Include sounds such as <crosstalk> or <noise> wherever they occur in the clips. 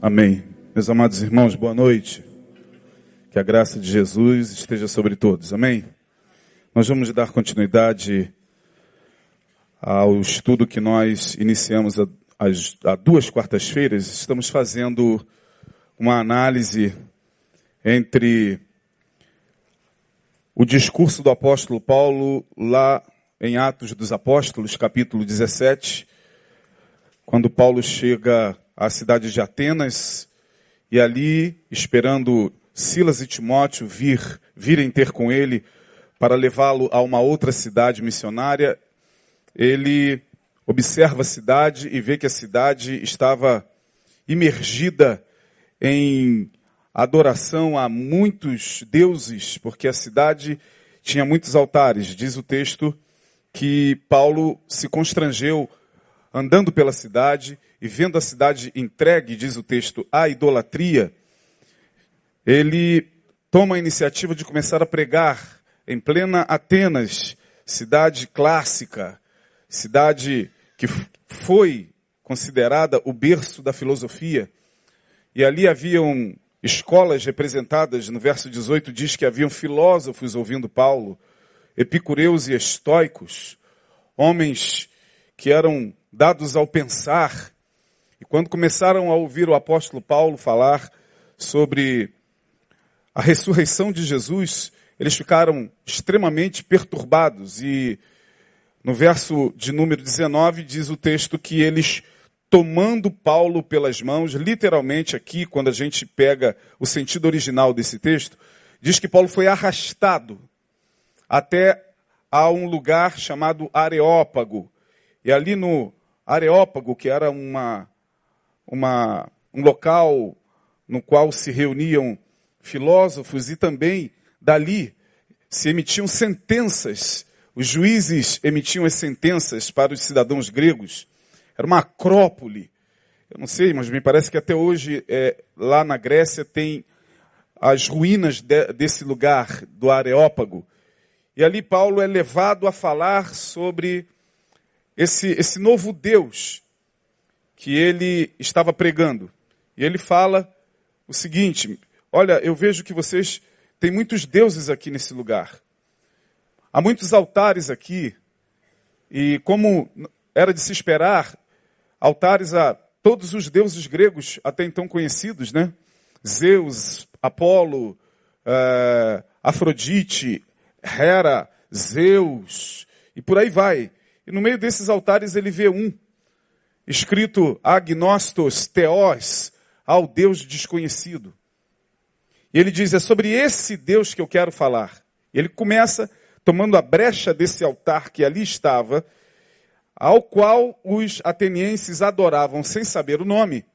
Amém. Meus amados irmãos, boa noite. Que a graça de Jesus esteja sobre todos. Amém. Nós vamos dar continuidade ao estudo que nós iniciamos há duas quartas-feiras. Estamos fazendo uma análise entre o discurso do apóstolo Paulo lá em Atos dos Apóstolos, capítulo 17, quando Paulo chega à cidade de Atenas e ali, esperando Silas e Timóteo vir, virem ter com ele para levá-lo a uma outra cidade missionária, ele observa a cidade e vê que a cidade estava imergida em adoração a muitos deuses, porque a cidade tinha muitos altares. Diz o texto que Paulo se constrangeu andando pela cidade e vendo a cidade entregue, diz o texto, à idolatria, ele toma a iniciativa de começar a pregar em plena Atenas, cidade clássica, cidade que foi considerada o berço da filosofia. E ali haviam escolas representadas, no verso 18 diz que haviam filósofos ouvindo Paulo, epicureus e estoicos, homens que eram dados ao pensar, e quando começaram a ouvir o apóstolo Paulo falar sobre a ressurreição de Jesus, eles ficaram extremamente perturbados. E no verso de número 19 diz o texto que eles, tomando Paulo pelas mãos, literalmente aqui, quando a gente pega o sentido original desse texto, diz que Paulo foi arrastado até a um lugar chamado Areópago. E ali no Areópago, que era uma uma, um local no qual se reuniam filósofos e também dali se emitiam sentenças. Os juízes emitiam as sentenças para os cidadãos gregos. Era uma acrópole. Eu não sei, mas me parece que até hoje é, lá na Grécia tem as ruínas de, desse lugar, do Areópago. E ali Paulo é levado a falar sobre esse, esse novo Deus que ele estava pregando. E ele fala o seguinte: Olha, eu vejo que vocês têm muitos deuses aqui nesse lugar. Há muitos altares aqui. E como era de se esperar, altares a todos os deuses gregos até então conhecidos, né? Zeus, Apolo, uh, Afrodite, Hera, Zeus, e por aí vai. E no meio desses altares ele vê um escrito agnostos teós, ao Deus desconhecido. E ele diz: é sobre esse Deus que eu quero falar. Ele começa tomando a brecha desse altar que ali estava, ao qual os atenienses adoravam sem saber o nome.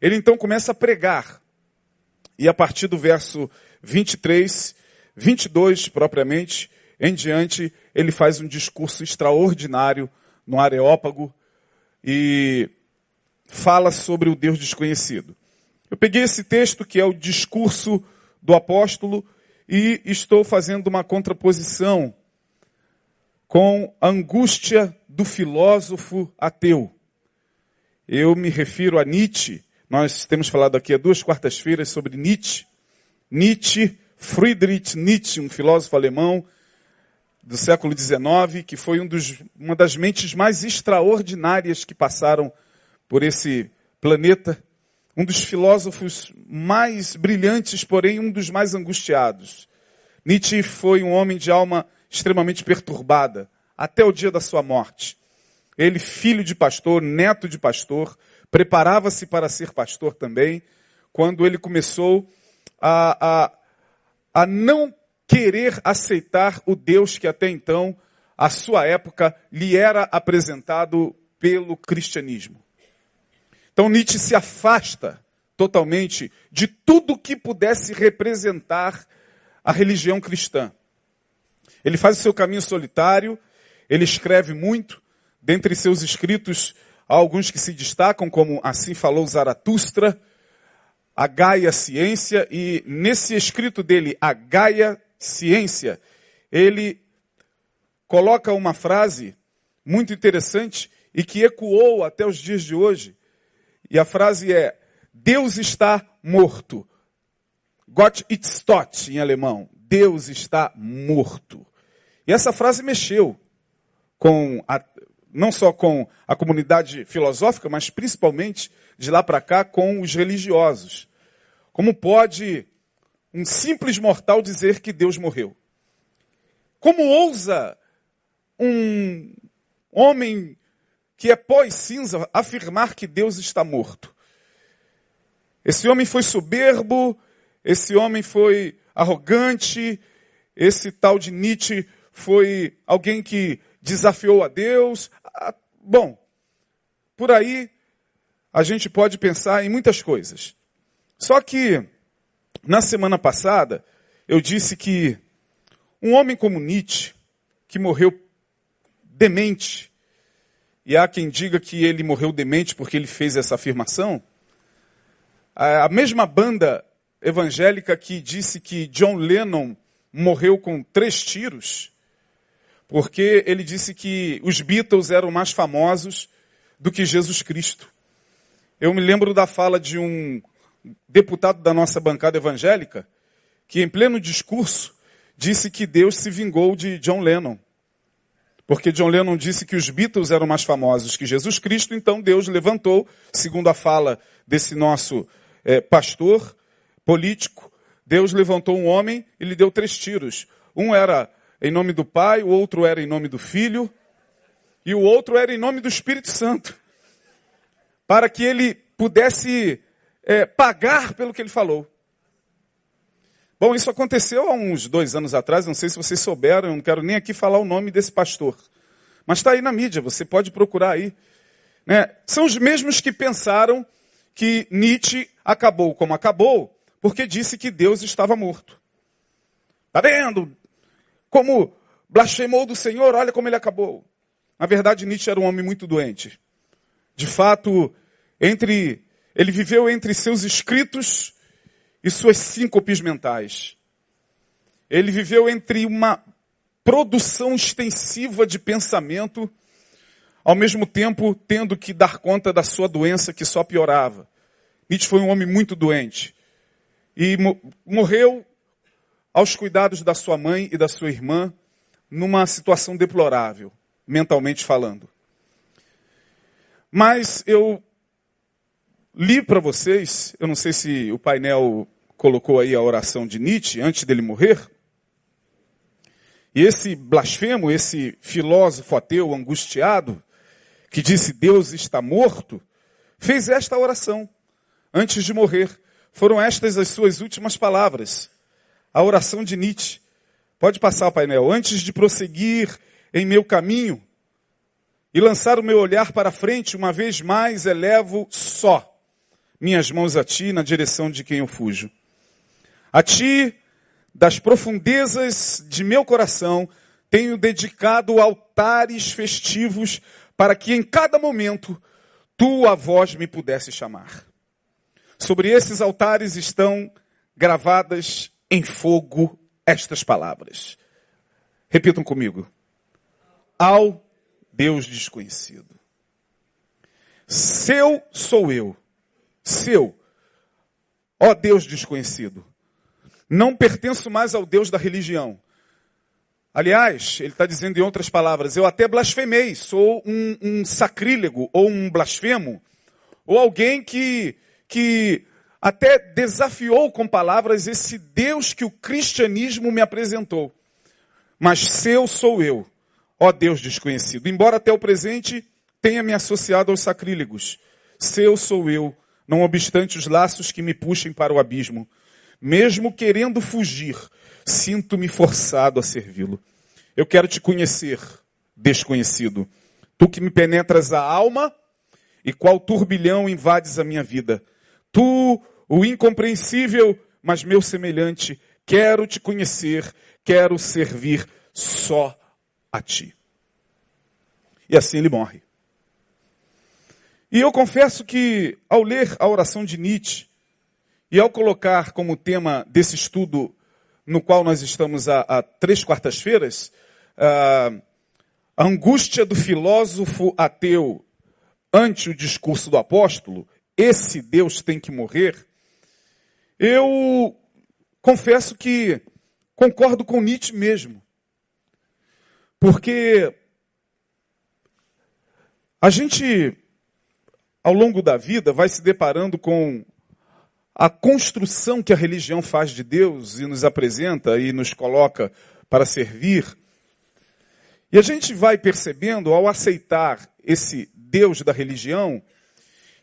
Ele então começa a pregar. E a partir do verso 23, 22 propriamente, em diante, ele faz um discurso extraordinário no Areópago, e fala sobre o Deus desconhecido. Eu peguei esse texto, que é o discurso do apóstolo, e estou fazendo uma contraposição com a angústia do filósofo ateu. Eu me refiro a Nietzsche. Nós temos falado aqui há duas quartas-feiras sobre Nietzsche. Nietzsche, Friedrich Nietzsche, um filósofo alemão, do século XIX, que foi um dos, uma das mentes mais extraordinárias que passaram por esse planeta, um dos filósofos mais brilhantes, porém um dos mais angustiados. Nietzsche foi um homem de alma extremamente perturbada, até o dia da sua morte. Ele, filho de pastor, neto de pastor, preparava-se para ser pastor também, quando ele começou a, a, a não querer aceitar o Deus que até então, a sua época, lhe era apresentado pelo cristianismo. Então Nietzsche se afasta totalmente de tudo que pudesse representar a religião cristã. Ele faz o seu caminho solitário, ele escreve muito, dentre seus escritos há alguns que se destacam, como Assim Falou Zaratustra, A Gaia Ciência, e nesse escrito dele, A Gaia ciência, ele coloca uma frase muito interessante e que ecoou até os dias de hoje. E a frase é: Deus está morto. Gott ist tot, em alemão. Deus está morto. E essa frase mexeu com a, não só com a comunidade filosófica, mas principalmente de lá para cá com os religiosos. Como pode um simples mortal dizer que Deus morreu? Como ousa um homem que é pós-cinza afirmar que Deus está morto? Esse homem foi soberbo, esse homem foi arrogante, esse tal de Nietzsche foi alguém que desafiou a Deus. Ah, bom, por aí a gente pode pensar em muitas coisas. Só que, na semana passada, eu disse que um homem como Nietzsche, que morreu demente, e há quem diga que ele morreu demente porque ele fez essa afirmação, a mesma banda evangélica que disse que John Lennon morreu com três tiros, porque ele disse que os Beatles eram mais famosos do que Jesus Cristo. Eu me lembro da fala de um deputado da nossa bancada evangélica, que em pleno discurso disse que Deus se vingou de John Lennon. Porque John Lennon disse que os Beatles eram mais famosos que Jesus Cristo, então Deus levantou, segundo a fala desse nosso é, pastor político, Deus levantou um homem e lhe deu três tiros. Um era em nome do Pai, o outro era em nome do Filho, e o outro era em nome do Espírito Santo. Para que ele pudesse é, pagar pelo que ele falou. Bom, isso aconteceu há uns dois anos atrás, não sei se vocês souberam, eu não quero nem aqui falar o nome desse pastor. Mas está aí na mídia, você pode procurar aí. Né? São os mesmos que pensaram que Nietzsche acabou como acabou, porque disse que Deus estava morto. Está vendo? Como blasfemou do Senhor, olha como ele acabou. Na verdade, Nietzsche era um homem muito doente. De fato, entre ele viveu entre seus escritos e suas síncopes mentais. Ele viveu entre uma produção extensiva de pensamento ao mesmo tempo tendo que dar conta da sua doença que só piorava. Nietzsche foi um homem muito doente e morreu aos cuidados da sua mãe e da sua irmã numa situação deplorável, mentalmente falando. Mas eu li para vocês, eu não sei se o painel colocou aí a oração de Nietzsche antes dele morrer. E esse blasfemo, esse filósofo ateu angustiado, que disse Deus está morto, fez esta oração antes de morrer. Foram estas as suas últimas palavras. A oração de Nietzsche. Pode passar, painel. Antes de prosseguir em meu caminho e lançar o meu olhar para frente, uma vez mais elevo só minhas mãos a ti na direção de quem eu fujo. A ti, das profundezas de meu coração, tenho dedicado altares festivos para que em cada momento tua voz me pudesse chamar. Sobre esses altares estão gravadas em fogo estas palavras. Repitam comigo. Ao Deus desconhecido. Seu sou eu. Seu. Ó Deus desconhecido. Não pertenço mais ao Deus da religião. Aliás, ele está dizendo em outras palavras, eu até blasfemei, sou um, um sacrílego ou um blasfemo, ou alguém que, que até desafiou com palavras esse Deus que o cristianismo me apresentou. Mas seu sou eu, ó Deus desconhecido. Embora até o presente tenha me associado aos sacrílegos, seu sou eu, não obstante os laços que me puxem para o abismo. Mesmo querendo fugir, sinto-me forçado a servi-lo. Eu quero te conhecer, desconhecido. Tu que me penetras a alma e qual turbilhão invades a minha vida. Tu, o incompreensível, mas meu semelhante, quero te conhecer, quero servir só a ti. E assim ele morre. E eu confesso que, ao ler a oração de Nietzsche, e ao colocar como tema desse estudo no qual nós estamos há, há três quartas-feiras, a angústia do filósofo ateu ante o discurso do apóstolo, esse Deus tem que morrer, eu confesso que concordo com Nietzsche mesmo. Porque a gente, ao longo da vida, vai se deparando com a construção que a religião faz de Deus e nos apresenta e nos coloca para servir. E a gente vai percebendo, ao aceitar esse Deus da religião,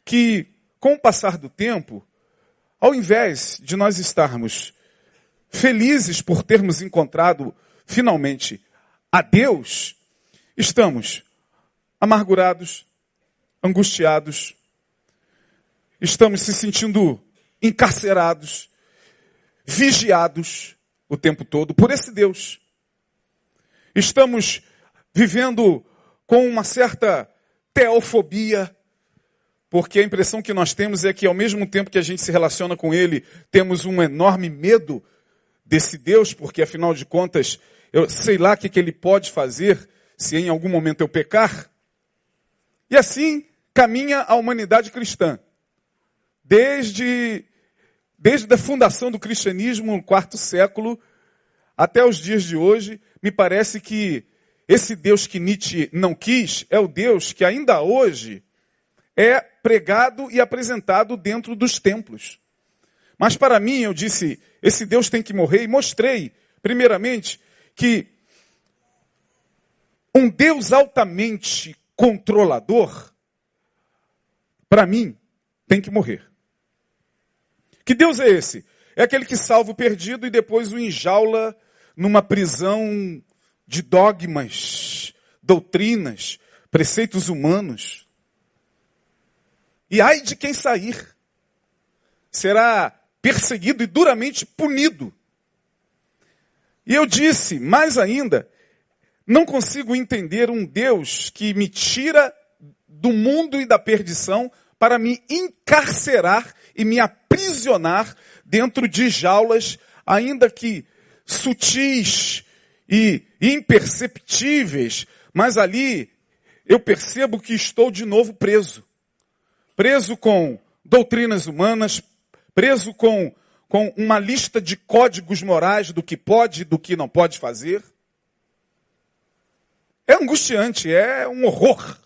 que, com o passar do tempo, ao invés de nós estarmos felizes por termos encontrado finalmente a Deus, estamos amargurados, angustiados, estamos se sentindo encarcerados, vigiados o tempo todo por esse Deus. Estamos vivendo com uma certa teofobia, porque a impressão que nós temos é que ao mesmo tempo que a gente se relaciona com ele, temos um enorme medo desse Deus, porque afinal de contas, eu sei lá o que, que ele pode fazer se em algum momento eu pecar. E assim caminha a humanidade cristã. Desde, desde a fundação do cristianismo no quarto século até os dias de hoje, me parece que esse Deus que Nietzsche não quis é o Deus que ainda hoje é pregado e apresentado dentro dos templos. Mas para mim, eu disse, esse Deus tem que morrer e mostrei, primeiramente, que um Deus altamente controlador, para mim, tem que morrer. Que Deus é esse? É aquele que salva o perdido e depois o enjaula numa prisão de dogmas, doutrinas, preceitos humanos. E ai de quem sair. Será perseguido e duramente punido. E eu disse, mais ainda, não consigo entender um Deus que me tira do mundo e da perdição para me encarcerar e me aprisionar dentro de jaulas, ainda que sutis e imperceptíveis, mas ali eu percebo que estou de novo preso. Preso com doutrinas humanas, preso com, com uma lista de códigos morais do que pode e do que não pode fazer. É angustiante, é um horror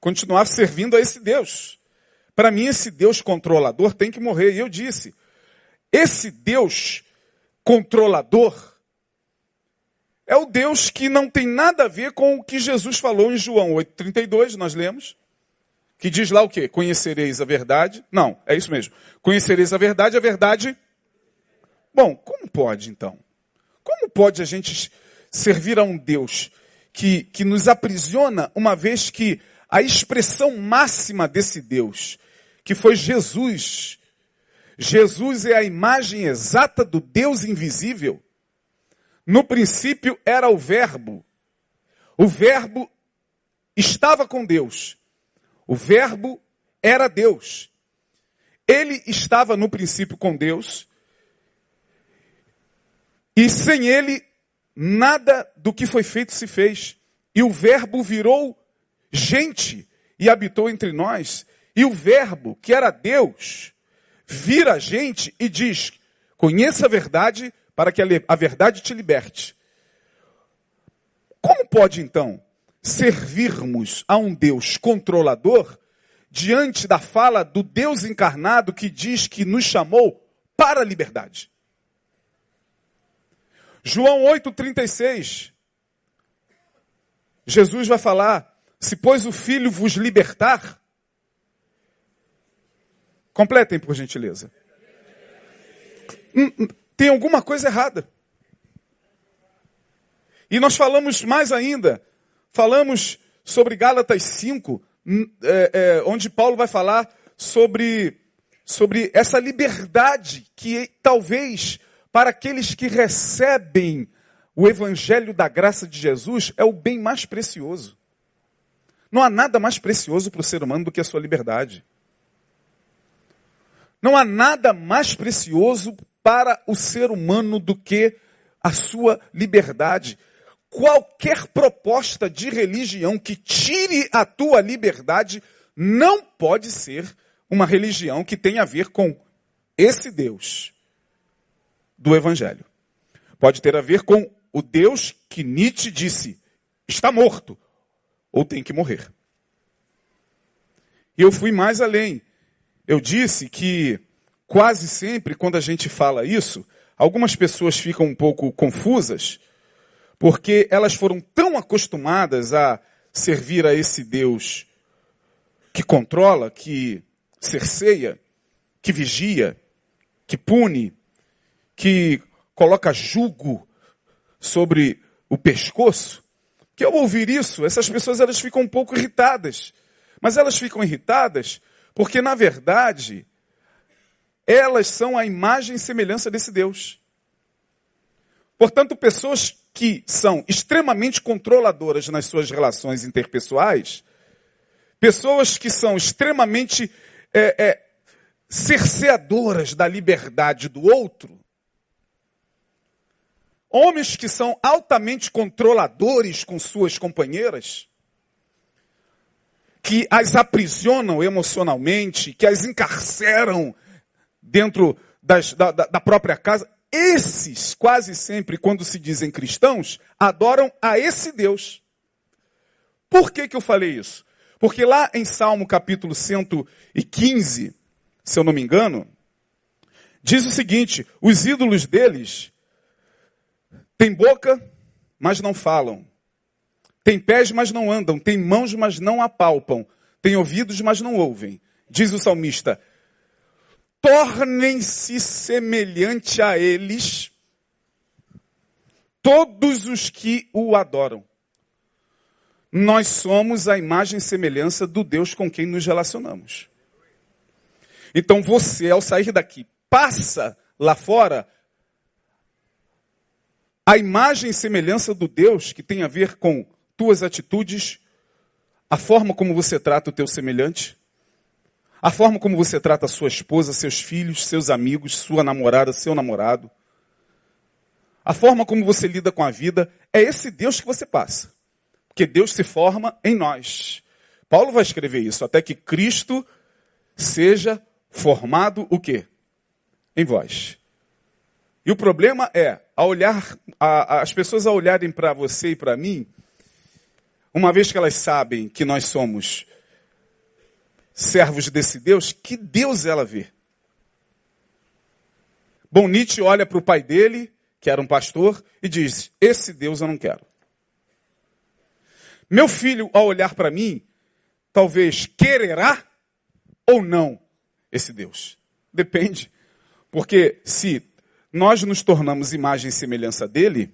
continuar servindo a esse Deus. Para mim, esse Deus controlador tem que morrer. E eu disse, esse Deus controlador é o Deus que não tem nada a ver com o que Jesus falou em João 8,32, nós lemos. Que diz lá o quê? Conhecereis a verdade. Não, é isso mesmo. Conhecereis a verdade, a verdade. Bom, como pode então? Como pode a gente servir a um Deus que, que nos aprisiona, uma vez que a expressão máxima desse Deus, que foi Jesus, Jesus é a imagem exata do Deus invisível. No princípio era o Verbo. O Verbo estava com Deus. O Verbo era Deus. Ele estava no princípio com Deus. E sem ele nada do que foi feito se fez. E o Verbo virou gente e habitou entre nós. E o Verbo, que era Deus, vira a gente e diz: conheça a verdade para que a verdade te liberte. Como pode então servirmos a um Deus controlador diante da fala do Deus encarnado que diz que nos chamou para a liberdade? João 8,36. Jesus vai falar: se pois o Filho vos libertar. Completem, por gentileza. Hum, hum, tem alguma coisa errada. E nós falamos mais ainda. Falamos sobre Gálatas 5, hum, é, é, onde Paulo vai falar sobre, sobre essa liberdade que talvez para aqueles que recebem o evangelho da graça de Jesus, é o bem mais precioso. Não há nada mais precioso para o ser humano do que a sua liberdade. Não há nada mais precioso para o ser humano do que a sua liberdade. Qualquer proposta de religião que tire a tua liberdade não pode ser uma religião que tem a ver com esse Deus do Evangelho. Pode ter a ver com o Deus que Nietzsche disse está morto ou tem que morrer. E eu fui mais além. Eu disse que quase sempre, quando a gente fala isso, algumas pessoas ficam um pouco confusas, porque elas foram tão acostumadas a servir a esse Deus que controla, que cerceia, que vigia, que pune, que coloca jugo sobre o pescoço, que ao ouvir isso, essas pessoas elas ficam um pouco irritadas. Mas elas ficam irritadas porque, na verdade, elas são a imagem e semelhança desse Deus. Portanto, pessoas que são extremamente controladoras nas suas relações interpessoais, pessoas que são extremamente é, é, cerceadoras da liberdade do outro, homens que são altamente controladores com suas companheiras, que as aprisionam emocionalmente, que as encarceram dentro das, da, da própria casa, esses, quase sempre, quando se dizem cristãos, adoram a esse Deus. Por que, que eu falei isso? Porque lá em Salmo capítulo 115, se eu não me engano, diz o seguinte: os ídolos deles têm boca, mas não falam. Têm pés, mas não andam. Têm mãos, mas não apalpam. Têm ouvidos, mas não ouvem. Diz o salmista: tornem-se semelhante a eles todos os que o adoram. Nós somos a imagem e semelhança do Deus com quem nos relacionamos. Então você, ao sair daqui, passa lá fora a imagem e semelhança do Deus que tem a ver com tuas atitudes, a forma como você trata o teu semelhante, a forma como você trata a sua esposa, seus filhos, seus amigos, sua namorada, seu namorado, a forma como você lida com a vida, é esse Deus que você passa. Porque Deus se forma em nós. Paulo vai escrever isso, até que Cristo seja formado o quê? Em vós. E o problema é, a olhar, a, as pessoas a olharem para você e para mim, uma vez que elas sabem que nós somos servos desse Deus, que Deus ela vê? Bom, Nietzsche olha para o pai dele, que era um pastor, e diz: Esse Deus eu não quero. Meu filho, ao olhar para mim, talvez quererá ou não esse Deus. Depende. Porque se nós nos tornamos imagem e semelhança dele,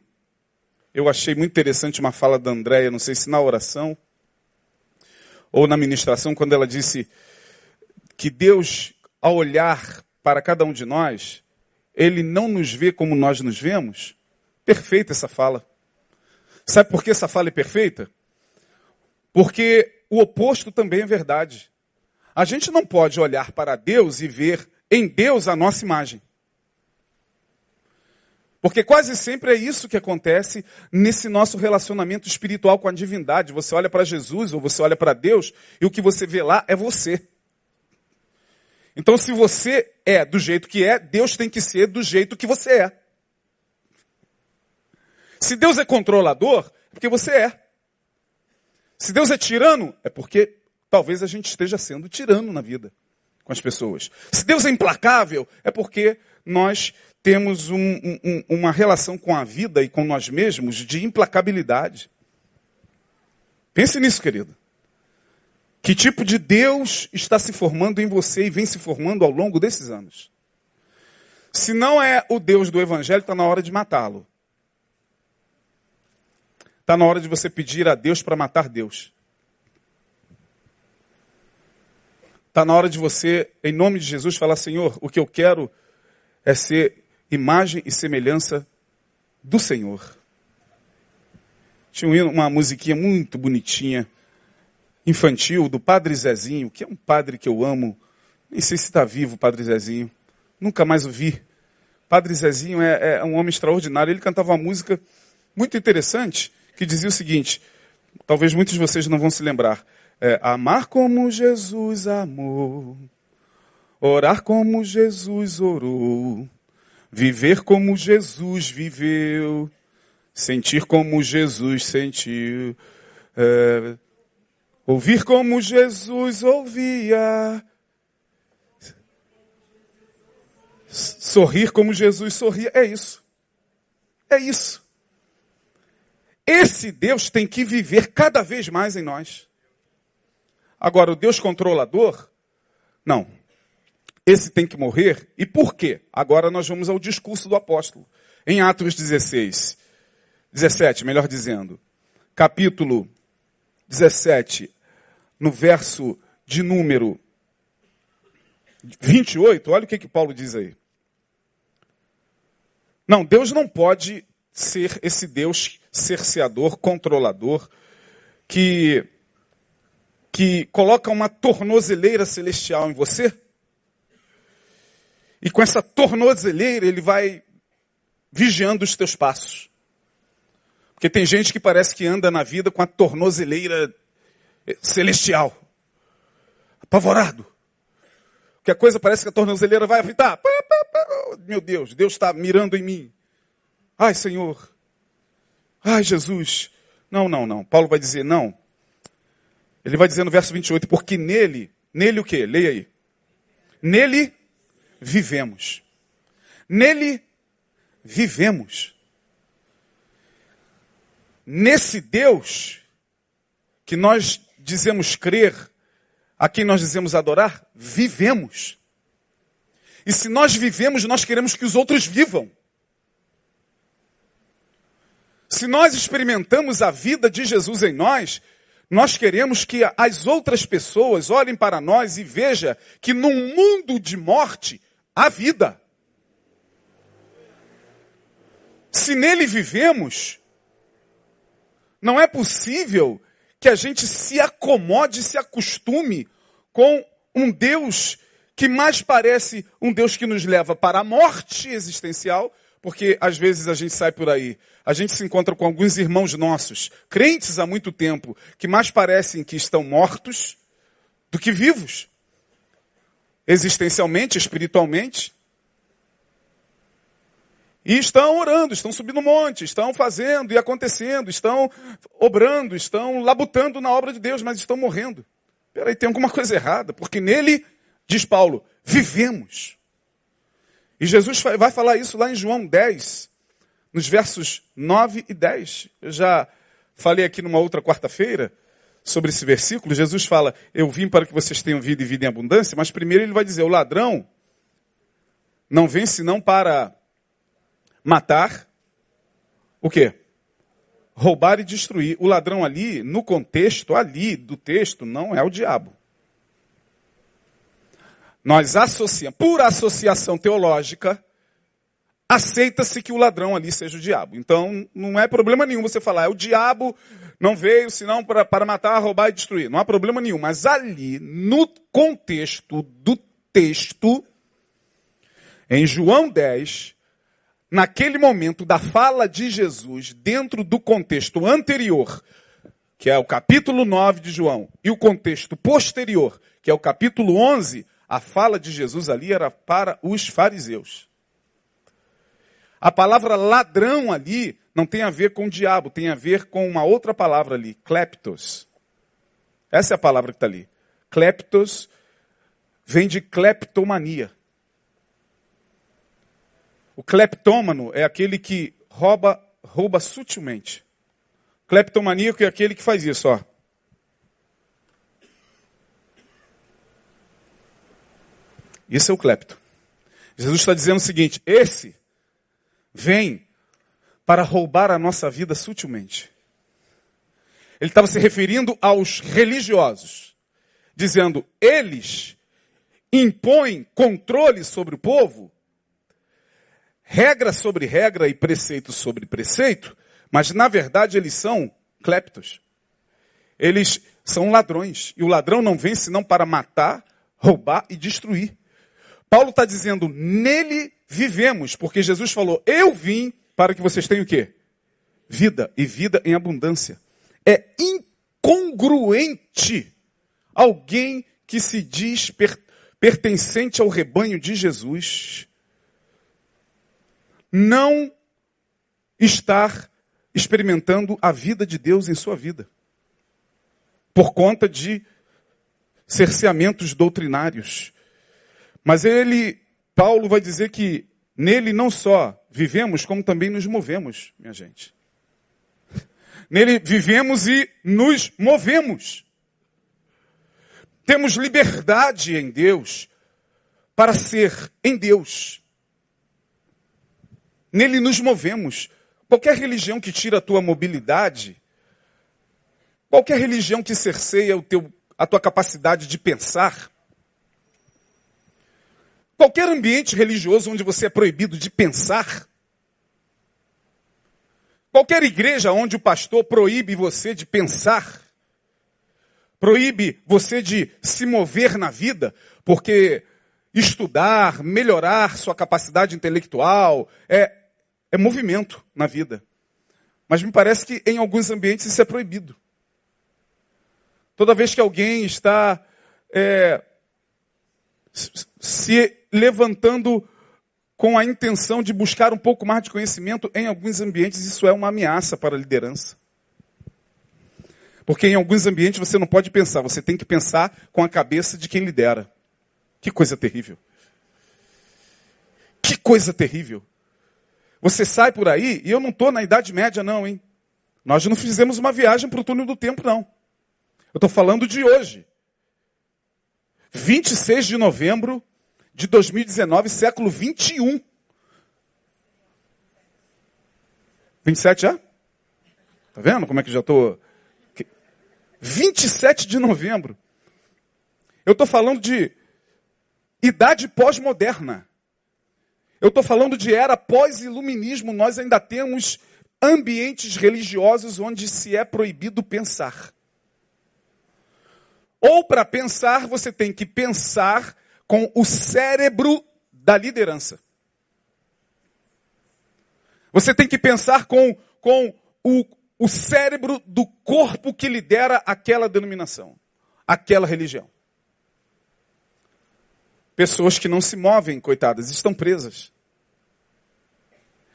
eu achei muito interessante uma fala da Andréia, não sei se na oração ou na ministração, quando ela disse que Deus, ao olhar para cada um de nós, ele não nos vê como nós nos vemos. Perfeita essa fala. Sabe por que essa fala é perfeita? Porque o oposto também é verdade. A gente não pode olhar para Deus e ver em Deus a nossa imagem. Porque quase sempre é isso que acontece nesse nosso relacionamento espiritual com a divindade. Você olha para Jesus ou você olha para Deus e o que você vê lá é você. Então, se você é do jeito que é, Deus tem que ser do jeito que você é. Se Deus é controlador, é porque você é. Se Deus é tirano, é porque talvez a gente esteja sendo tirano na vida com as pessoas. Se Deus é implacável, é porque nós temos um, um, uma relação com a vida e com nós mesmos de implacabilidade. Pense nisso, querido. Que tipo de Deus está se formando em você e vem se formando ao longo desses anos? Se não é o Deus do Evangelho, está na hora de matá-lo. Está na hora de você pedir a Deus para matar Deus. Está na hora de você, em nome de Jesus, falar: Senhor, o que eu quero é ser imagem e semelhança do Senhor. Tinha uma musiquinha muito bonitinha, infantil, do Padre Zezinho, que é um padre que eu amo. Nem sei se está vivo o Padre Zezinho. Nunca mais o vi. Padre Zezinho é, é um homem extraordinário. Ele cantava uma música muito interessante que dizia o seguinte: talvez muitos de vocês não vão se lembrar. É, amar como Jesus amou, Orar como Jesus orou, viver como Jesus viveu, sentir como Jesus sentiu, é, ouvir como Jesus ouvia, sorrir como Jesus sorria. É isso. É isso. Esse Deus tem que viver cada vez mais em nós. Agora, o Deus controlador, não. Esse tem que morrer. E por quê? Agora nós vamos ao discurso do apóstolo. Em Atos 16, 17, melhor dizendo, capítulo 17, no verso de número 28, olha o que, que Paulo diz aí. Não, Deus não pode ser esse Deus cerceador, controlador, que, que coloca uma tornozeleira celestial em você. E com essa tornozeleira ele vai vigiando os teus passos. Porque tem gente que parece que anda na vida com a tornozeleira celestial. Apavorado. Que a coisa parece que a tornozeleira vai apitar. Meu Deus, Deus está mirando em mim. Ai, Senhor. Ai, Jesus. Não, não, não. Paulo vai dizer não. Ele vai dizer no verso 28, porque nele, nele o quê? Leia aí. Nele vivemos. Nele vivemos. Nesse Deus que nós dizemos crer, a quem nós dizemos adorar, vivemos. E se nós vivemos, nós queremos que os outros vivam. Se nós experimentamos a vida de Jesus em nós, nós queremos que as outras pessoas olhem para nós e vejam que num mundo de morte há vida. Se nele vivemos, não é possível que a gente se acomode, se acostume com um Deus que mais parece um Deus que nos leva para a morte existencial porque às vezes a gente sai por aí, a gente se encontra com alguns irmãos nossos, crentes há muito tempo, que mais parecem que estão mortos do que vivos. Existencialmente, espiritualmente. E estão orando, estão subindo monte, estão fazendo e acontecendo, estão obrando, estão labutando na obra de Deus, mas estão morrendo. Peraí, tem alguma coisa errada, porque nele, diz Paulo, vivemos. E Jesus vai falar isso lá em João 10, nos versos 9 e 10. Eu já falei aqui numa outra quarta-feira sobre esse versículo. Jesus fala: Eu vim para que vocês tenham vida e vida em abundância, mas primeiro ele vai dizer: O ladrão não vem senão para matar, o quê? Roubar e destruir. O ladrão ali, no contexto ali do texto, não é o diabo. Nós associamos, por associação teológica, aceita-se que o ladrão ali seja o diabo. Então, não é problema nenhum você falar, é o diabo não veio senão para, para matar, roubar e destruir. Não há problema nenhum. Mas ali, no contexto do texto, em João 10, naquele momento da fala de Jesus, dentro do contexto anterior, que é o capítulo 9 de João, e o contexto posterior, que é o capítulo 11, a fala de Jesus ali era para os fariseus. A palavra ladrão ali não tem a ver com diabo, tem a ver com uma outra palavra ali, kleptos. Essa é a palavra que está ali. Kleptos vem de kleptomania. O kleptômano é aquele que rouba, rouba sutilmente. Kleptomaníaco é aquele que faz isso, ó. Isso é o clepto. Jesus está dizendo o seguinte: esse vem para roubar a nossa vida sutilmente. Ele estava se referindo aos religiosos, dizendo: eles impõem controle sobre o povo, regra sobre regra e preceito sobre preceito, mas na verdade eles são cleptos. Eles são ladrões. E o ladrão não vem senão para matar, roubar e destruir. Paulo está dizendo, nele vivemos, porque Jesus falou, eu vim para que vocês tenham o quê? Vida, e vida em abundância. É incongruente alguém que se diz per pertencente ao rebanho de Jesus, não estar experimentando a vida de Deus em sua vida. Por conta de cerceamentos doutrinários. Mas ele, Paulo vai dizer que nele não só vivemos, como também nos movemos, minha gente. Nele vivemos e nos movemos. Temos liberdade em Deus para ser em Deus. Nele nos movemos. Qualquer religião que tira a tua mobilidade, qualquer religião que cerceia o teu, a tua capacidade de pensar, qualquer ambiente religioso onde você é proibido de pensar, qualquer igreja onde o pastor proíbe você de pensar, proíbe você de se mover na vida, porque estudar, melhorar sua capacidade intelectual é é movimento na vida. Mas me parece que em alguns ambientes isso é proibido. Toda vez que alguém está é, se levantando com a intenção de buscar um pouco mais de conhecimento, em alguns ambientes isso é uma ameaça para a liderança. Porque em alguns ambientes você não pode pensar, você tem que pensar com a cabeça de quem lidera. Que coisa terrível. Que coisa terrível. Você sai por aí, e eu não estou na Idade Média, não, hein? Nós não fizemos uma viagem para o túnel do tempo, não. Eu estou falando de hoje. 26 de novembro de 2019, século 21. 27 já? Tá vendo como é que já estou? 27 de novembro. Eu estou falando de idade pós-moderna. Eu estou falando de era pós-iluminismo, nós ainda temos ambientes religiosos onde se é proibido pensar. Ou para pensar, você tem que pensar com o cérebro da liderança. Você tem que pensar com, com o, o cérebro do corpo que lidera aquela denominação, aquela religião. Pessoas que não se movem, coitadas, estão presas.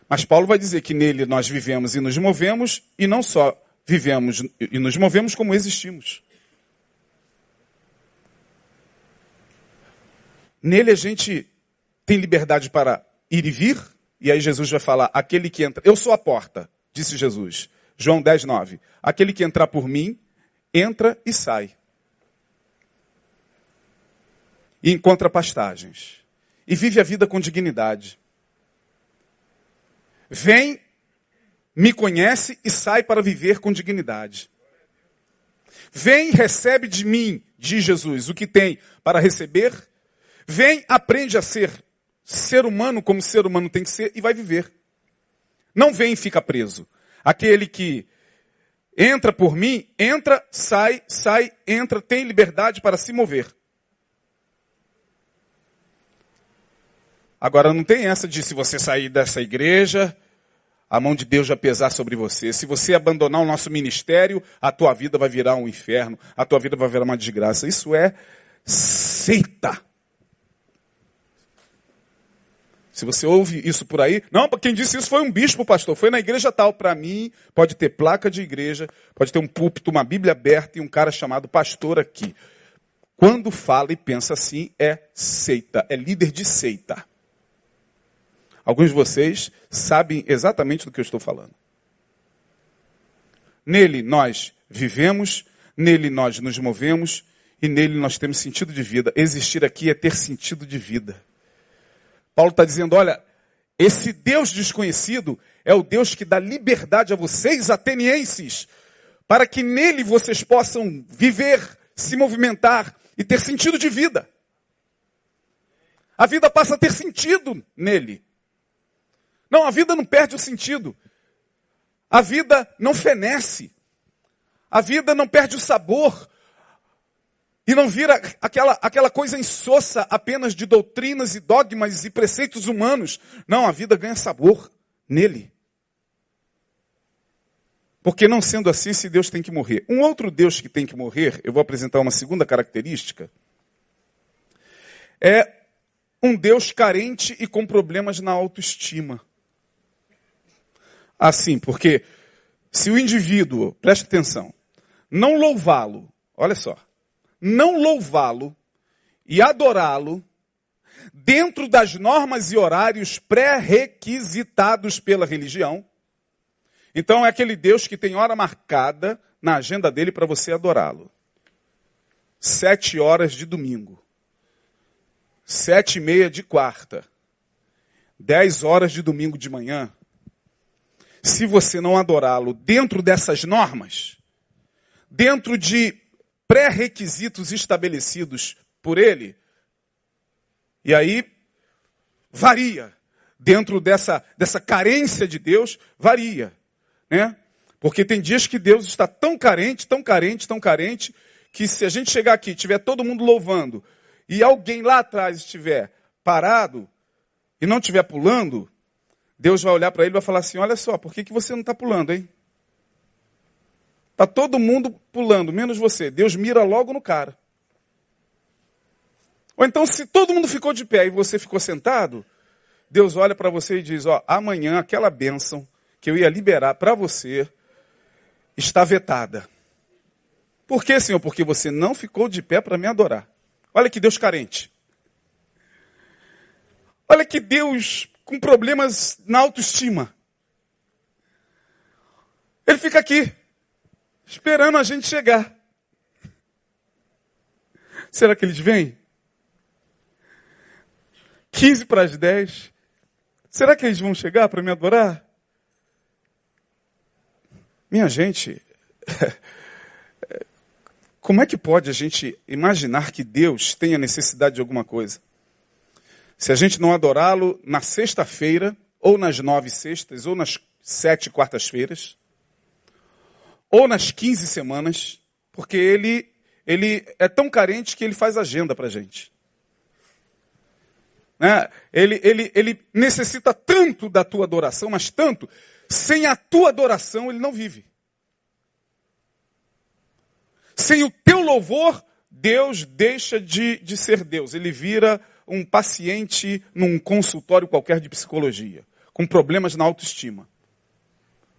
Mas Paulo vai dizer que nele nós vivemos e nos movemos, e não só vivemos e nos movemos, como existimos. Nele a gente tem liberdade para ir e vir, e aí Jesus vai falar: aquele que entra, eu sou a porta, disse Jesus. João 10, 9. Aquele que entrar por mim, entra e sai e encontra pastagens. E vive a vida com dignidade. Vem, me conhece e sai para viver com dignidade. Vem, recebe de mim, diz Jesus, o que tem para receber. Vem, aprende a ser ser humano como ser humano tem que ser e vai viver. Não vem e fica preso. Aquele que entra por mim, entra, sai, sai, entra, tem liberdade para se mover. Agora não tem essa de se você sair dessa igreja, a mão de Deus vai pesar sobre você. Se você abandonar o nosso ministério, a tua vida vai virar um inferno, a tua vida vai virar uma desgraça. Isso é seita. Se você ouve isso por aí, não, quem disse isso foi um bispo, pastor, foi na igreja tal. Para mim, pode ter placa de igreja, pode ter um púlpito, uma Bíblia aberta e um cara chamado pastor aqui. Quando fala e pensa assim, é seita, é líder de seita. Alguns de vocês sabem exatamente do que eu estou falando. Nele nós vivemos, nele nós nos movemos e nele nós temos sentido de vida. Existir aqui é ter sentido de vida. Paulo está dizendo: olha, esse Deus desconhecido é o Deus que dá liberdade a vocês, atenienses, para que nele vocês possam viver, se movimentar e ter sentido de vida. A vida passa a ter sentido nele. Não, a vida não perde o sentido. A vida não fenece. A vida não perde o sabor. E não vira aquela, aquela coisa insossa apenas de doutrinas e dogmas e preceitos humanos. Não, a vida ganha sabor nele. Porque não sendo assim, esse Deus tem que morrer. Um outro Deus que tem que morrer, eu vou apresentar uma segunda característica, é um Deus carente e com problemas na autoestima. Assim, porque se o indivíduo, preste atenção, não louvá-lo, olha só, não louvá-lo e adorá-lo dentro das normas e horários pré-requisitados pela religião, então é aquele Deus que tem hora marcada na agenda dele para você adorá-lo. Sete horas de domingo. Sete e meia de quarta. Dez horas de domingo de manhã. Se você não adorá-lo dentro dessas normas, dentro de pré-requisitos estabelecidos por ele, e aí varia. Dentro dessa, dessa carência de Deus, varia. Né? Porque tem dias que Deus está tão carente, tão carente, tão carente, que se a gente chegar aqui, tiver todo mundo louvando, e alguém lá atrás estiver parado e não estiver pulando, Deus vai olhar para ele e vai falar assim: Olha só, por que, que você não está pulando, hein? Está todo mundo pulando, menos você. Deus mira logo no cara. Ou então, se todo mundo ficou de pé e você ficou sentado, Deus olha para você e diz: Ó, amanhã aquela bênção que eu ia liberar para você está vetada. Por que, Senhor? Porque você não ficou de pé para me adorar. Olha que Deus carente. Olha que Deus com problemas na autoestima. Ele fica aqui, esperando a gente chegar. Será que eles vêm? 15 para as 10. Será que eles vão chegar para me adorar? Minha gente, <laughs> como é que pode a gente imaginar que Deus tenha necessidade de alguma coisa? Se a gente não adorá-lo na sexta-feira, ou nas nove sextas, ou nas sete quartas-feiras, ou nas quinze semanas, porque ele, ele é tão carente que ele faz agenda para a gente. Né? Ele, ele, ele necessita tanto da tua adoração, mas tanto, sem a tua adoração, ele não vive. Sem o teu louvor, Deus deixa de, de ser Deus. Ele vira um paciente num consultório qualquer de psicologia, com problemas na autoestima.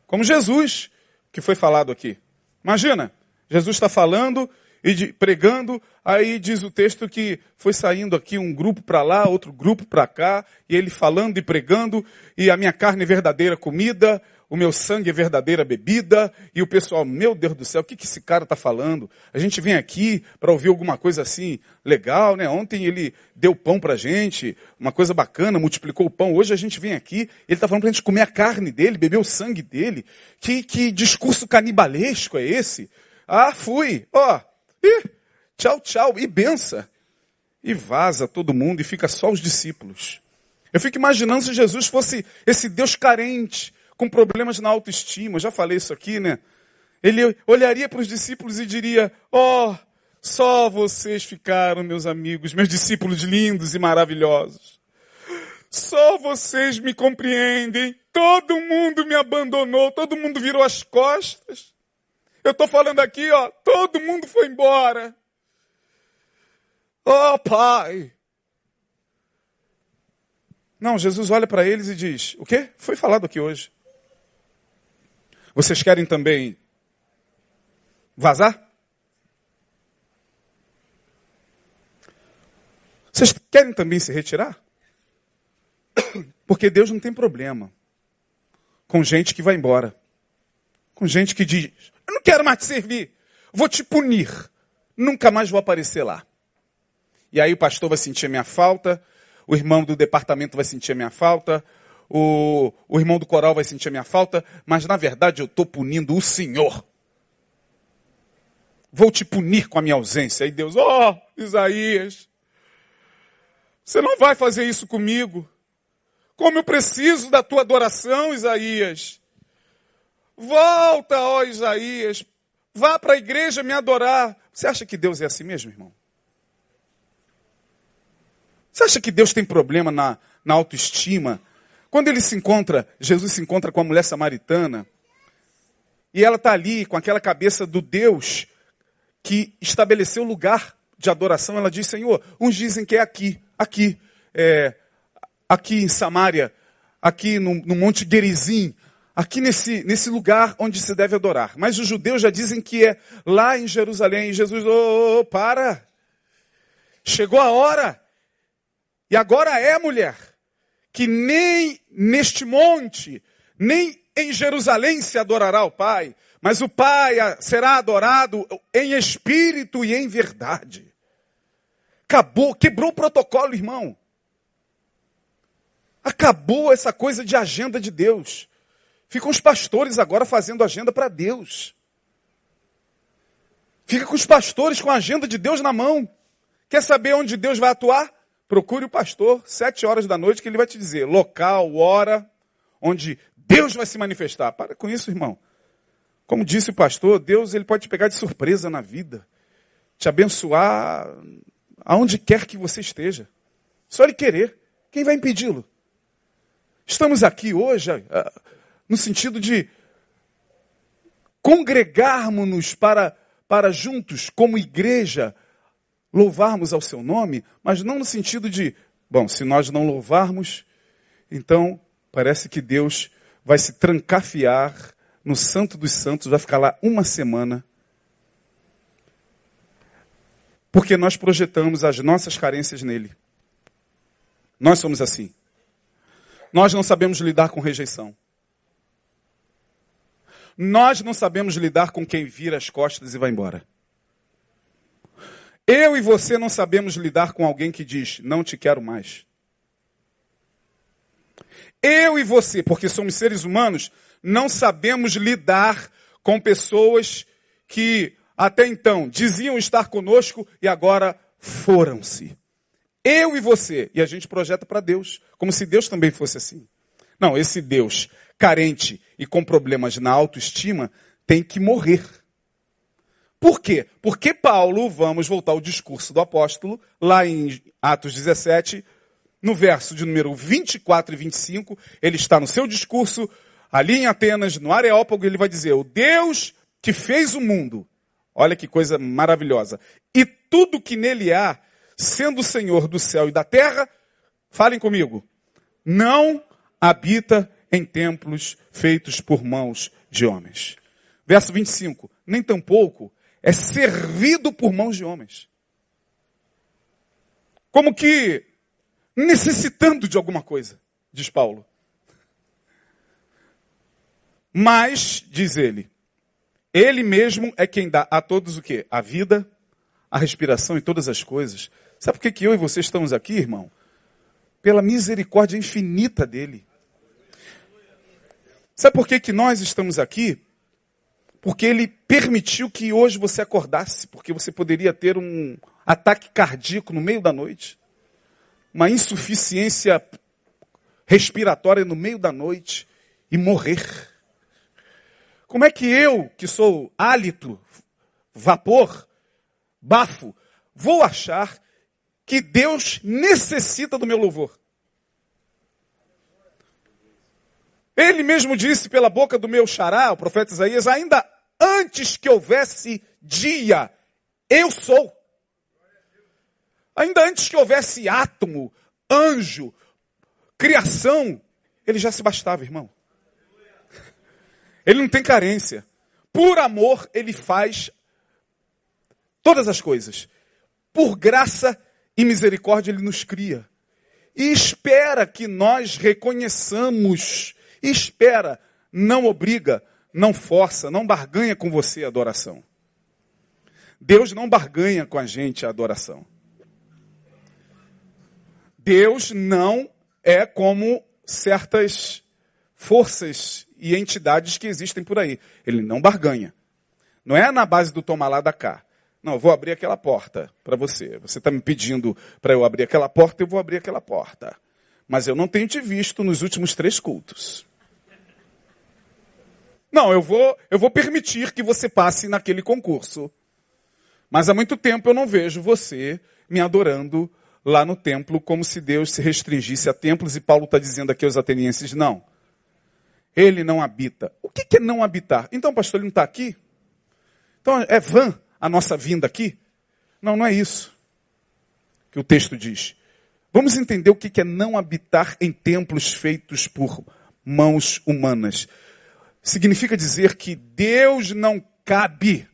Como Jesus, que foi falado aqui. Imagina, Jesus está falando e de, pregando, aí diz o texto que foi saindo aqui um grupo para lá, outro grupo para cá, e ele falando e pregando, e a minha carne é verdadeira comida, o meu sangue é verdadeira bebida, e o pessoal, meu Deus do céu, o que, que esse cara está falando? A gente vem aqui para ouvir alguma coisa assim legal, né? Ontem ele deu pão para gente, uma coisa bacana, multiplicou o pão. Hoje a gente vem aqui, ele está falando para a gente comer a carne dele, beber o sangue dele. Que, que discurso canibalesco é esse? Ah, fui. Ó, oh, e tchau, tchau, e bença. E vaza todo mundo e fica só os discípulos. Eu fico imaginando se Jesus fosse esse Deus carente, com problemas na autoestima. Já falei isso aqui, né? Ele olharia para os discípulos e diria: oh, só vocês ficaram, meus amigos, meus discípulos lindos e maravilhosos. Só vocês me compreendem. Todo mundo me abandonou, todo mundo virou as costas. Eu estou falando aqui, ó, todo mundo foi embora. Oh, pai. Não, Jesus olha para eles e diz: O quê? Foi falado aqui hoje. Vocês querem também vazar? Vocês querem também se retirar? Porque Deus não tem problema com gente que vai embora. Com gente que diz: eu não quero mais te servir. Vou te punir. Nunca mais vou aparecer lá. E aí o pastor vai sentir a minha falta, o irmão do departamento vai sentir a minha falta, o, o irmão do coral vai sentir a minha falta, mas na verdade eu estou punindo o Senhor. Vou te punir com a minha ausência. Aí Deus, ó, oh, Isaías, você não vai fazer isso comigo. Como eu preciso da tua adoração, Isaías. Volta, ó Isaías, vá para a igreja me adorar. Você acha que Deus é assim mesmo, irmão? Você acha que Deus tem problema na, na autoestima? Quando ele se encontra, Jesus se encontra com a mulher samaritana, e ela está ali com aquela cabeça do Deus que estabeleceu lugar de adoração, ela diz, Senhor, uns dizem que é aqui, aqui, é, aqui em Samaria, aqui no, no Monte Gerizim, aqui nesse, nesse lugar onde se deve adorar. Mas os judeus já dizem que é lá em Jerusalém. E Jesus, oh, oh, para! Chegou a hora. E agora é, mulher, que nem neste monte, nem em Jerusalém se adorará o Pai, mas o Pai será adorado em espírito e em verdade. Acabou, quebrou o protocolo, irmão. Acabou essa coisa de agenda de Deus. Ficam os pastores agora fazendo agenda para Deus. Fica com os pastores com a agenda de Deus na mão. Quer saber onde Deus vai atuar? Procure o pastor, sete horas da noite, que ele vai te dizer local, hora, onde Deus vai se manifestar. Para com isso, irmão. Como disse o pastor, Deus ele pode te pegar de surpresa na vida, te abençoar aonde quer que você esteja. Só ele querer. Quem vai impedi-lo? Estamos aqui hoje no sentido de congregarmos-nos para, para juntos, como igreja, louvarmos ao seu nome, mas não no sentido de, bom, se nós não louvarmos, então parece que Deus vai se trancafiar no Santo dos Santos, vai ficar lá uma semana, porque nós projetamos as nossas carências nele. Nós somos assim. Nós não sabemos lidar com rejeição. Nós não sabemos lidar com quem vira as costas e vai embora. Eu e você não sabemos lidar com alguém que diz: Não te quero mais. Eu e você, porque somos seres humanos, não sabemos lidar com pessoas que até então diziam estar conosco e agora foram-se. Eu e você, e a gente projeta para Deus, como se Deus também fosse assim. Não, esse Deus carente e com problemas na autoestima tem que morrer. Por quê? Porque Paulo, vamos voltar ao discurso do apóstolo, lá em Atos 17, no verso de número 24 e 25, ele está no seu discurso, ali em Atenas, no Areópago, ele vai dizer: O Deus que fez o mundo, olha que coisa maravilhosa, e tudo que nele há, sendo o Senhor do céu e da terra, falem comigo, não habita em templos feitos por mãos de homens. Verso 25: Nem tampouco é servido por mãos de homens. Como que necessitando de alguma coisa, diz Paulo. Mas, diz ele, ele mesmo é quem dá a todos o quê? A vida, a respiração e todas as coisas. Sabe por que, que eu e você estamos aqui, irmão? Pela misericórdia infinita dele. Sabe por que, que nós estamos aqui? Porque ele permitiu que hoje você acordasse, porque você poderia ter um ataque cardíaco no meio da noite, uma insuficiência respiratória no meio da noite e morrer. Como é que eu, que sou hálito, vapor, bafo, vou achar que Deus necessita do meu louvor? Ele mesmo disse pela boca do meu xará, o profeta Isaías, ainda antes que houvesse dia, eu sou. Ainda antes que houvesse átomo, anjo, criação, ele já se bastava, irmão. Ele não tem carência. Por amor, ele faz todas as coisas. Por graça e misericórdia, ele nos cria. E espera que nós reconheçamos espera, não obriga, não força, não barganha com você a adoração. Deus não barganha com a gente a adoração. Deus não é como certas forças e entidades que existem por aí. Ele não barganha. Não é na base do tomar lá da cá. Não, vou abrir aquela porta para você. Você está me pedindo para eu abrir aquela porta, eu vou abrir aquela porta. Mas eu não tenho te visto nos últimos três cultos. Não, eu vou, eu vou permitir que você passe naquele concurso. Mas há muito tempo eu não vejo você me adorando lá no templo como se Deus se restringisse a templos e Paulo está dizendo aqui aos atenienses, não. Ele não habita. O que é não habitar? Então, pastor, ele não está aqui? Então é vã a nossa vinda aqui? Não, não é isso. que o texto diz. Vamos entender o que é não habitar em templos feitos por mãos humanas. Significa dizer que Deus não cabe,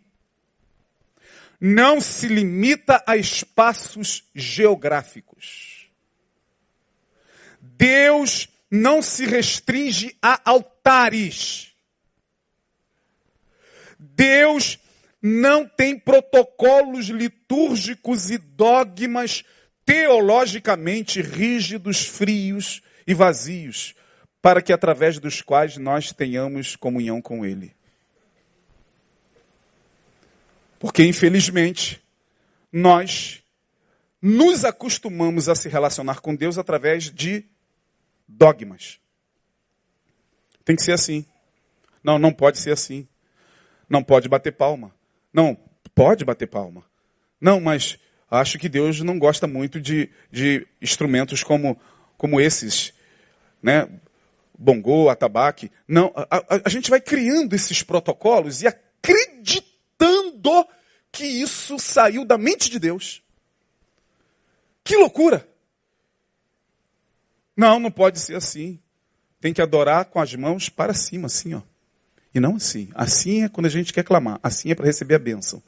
não se limita a espaços geográficos. Deus não se restringe a altares. Deus não tem protocolos litúrgicos e dogmas teologicamente rígidos, frios e vazios, para que através dos quais nós tenhamos comunhão com Ele. Porque, infelizmente, nós nos acostumamos a se relacionar com Deus através de dogmas. Tem que ser assim. Não, não pode ser assim. Não pode bater palma. Não, pode bater palma. Não, mas acho que Deus não gosta muito de, de instrumentos como, como esses, né? Bongô, atabaque. Não, a, a, a gente vai criando esses protocolos e acreditando que isso saiu da mente de Deus. Que loucura! Não, não pode ser assim. Tem que adorar com as mãos para cima, assim, ó. E não assim. Assim é quando a gente quer clamar. Assim é para receber a bênção.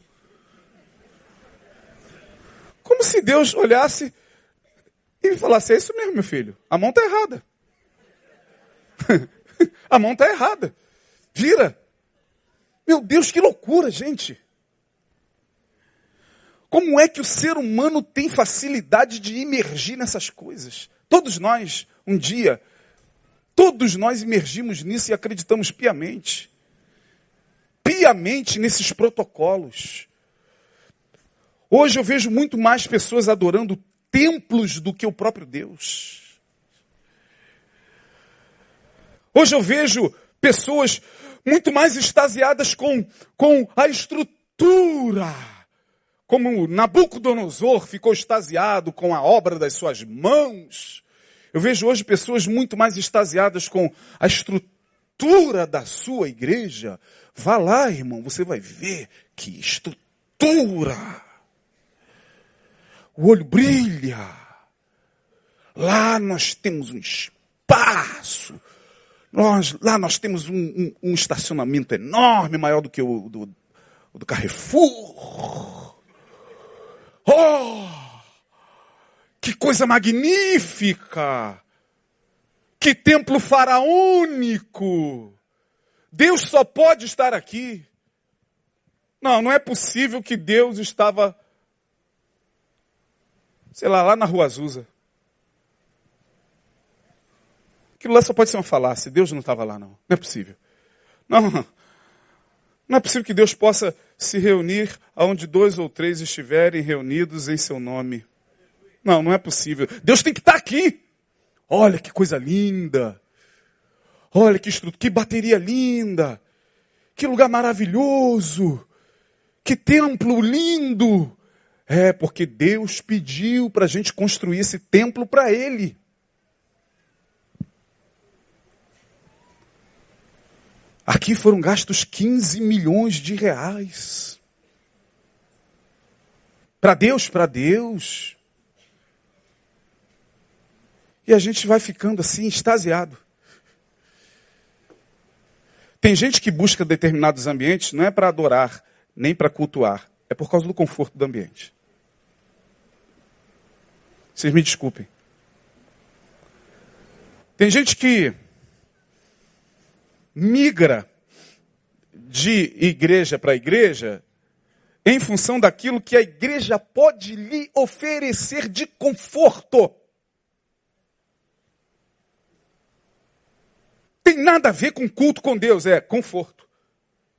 Como se Deus olhasse e falasse: É isso mesmo, meu filho. A mão está errada. <laughs> a mão está errada. Vira. Meu Deus, que loucura, gente. Como é que o ser humano tem facilidade de imergir nessas coisas? Todos nós, um dia, todos nós imergimos nisso e acreditamos piamente piamente nesses protocolos. Hoje eu vejo muito mais pessoas adorando templos do que o próprio Deus. Hoje eu vejo pessoas muito mais extasiadas com, com a estrutura. Como Nabucodonosor ficou extasiado com a obra das suas mãos. Eu vejo hoje pessoas muito mais extasiadas com a estrutura da sua igreja Vá lá, irmão, você vai ver que estrutura. O olho brilha. Lá nós temos um espaço. Nós, lá nós temos um, um, um estacionamento enorme, maior do que o do, do Carrefour. Oh! Que coisa magnífica! Que templo faraônico! Deus só pode estar aqui. Não, não é possível que Deus estava, sei lá, lá na Rua Azusa. Aquilo lá só pode ser uma falácia. Deus não estava lá, não. Não é possível. Não, não é possível que Deus possa se reunir aonde dois ou três estiverem reunidos em seu nome. Não, não é possível. Deus tem que estar aqui. Olha que coisa linda. Olha que estrutura, que bateria linda. Que lugar maravilhoso. Que templo lindo. É, porque Deus pediu para a gente construir esse templo para Ele. Aqui foram gastos 15 milhões de reais. Para Deus, para Deus. E a gente vai ficando assim, extasiado. Tem gente que busca determinados ambientes não é para adorar, nem para cultuar, é por causa do conforto do ambiente. Vocês me desculpem. Tem gente que migra de igreja para igreja em função daquilo que a igreja pode lhe oferecer de conforto. tem nada a ver com culto com Deus, é conforto.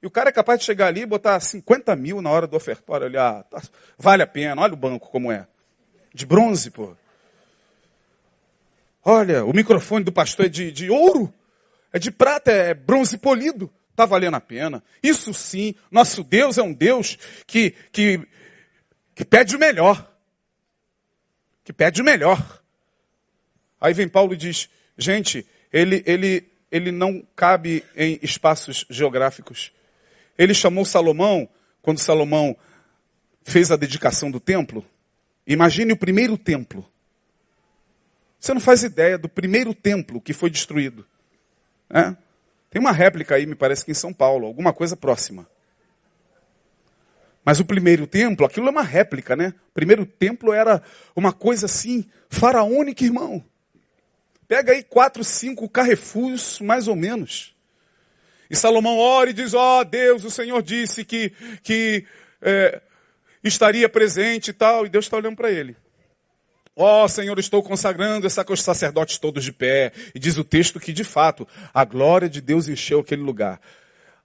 E o cara é capaz de chegar ali e botar 50 mil na hora do ofertório, olhar, tá, vale a pena, olha o banco como é. De bronze, pô. Olha, o microfone do pastor é de, de ouro, é de prata, é bronze polido. Está valendo a pena. Isso sim, nosso Deus é um Deus que, que, que pede o melhor. Que pede o melhor. Aí vem Paulo e diz, gente, ele, ele, ele não cabe em espaços geográficos. Ele chamou Salomão, quando Salomão fez a dedicação do templo, Imagine o primeiro templo. Você não faz ideia do primeiro templo que foi destruído. É? Tem uma réplica aí, me parece que em São Paulo, alguma coisa próxima. Mas o primeiro templo, aquilo é uma réplica, né? O primeiro templo era uma coisa assim, faraônica, irmão. Pega aí quatro, cinco carrefours, mais ou menos. E Salomão ora e diz: Ó oh, Deus, o Senhor disse que, que é, estaria presente e tal. E Deus está olhando para ele. Ó oh, Senhor, estou consagrando essa com os sacerdotes todos de pé. E diz o texto que, de fato, a glória de Deus encheu aquele lugar.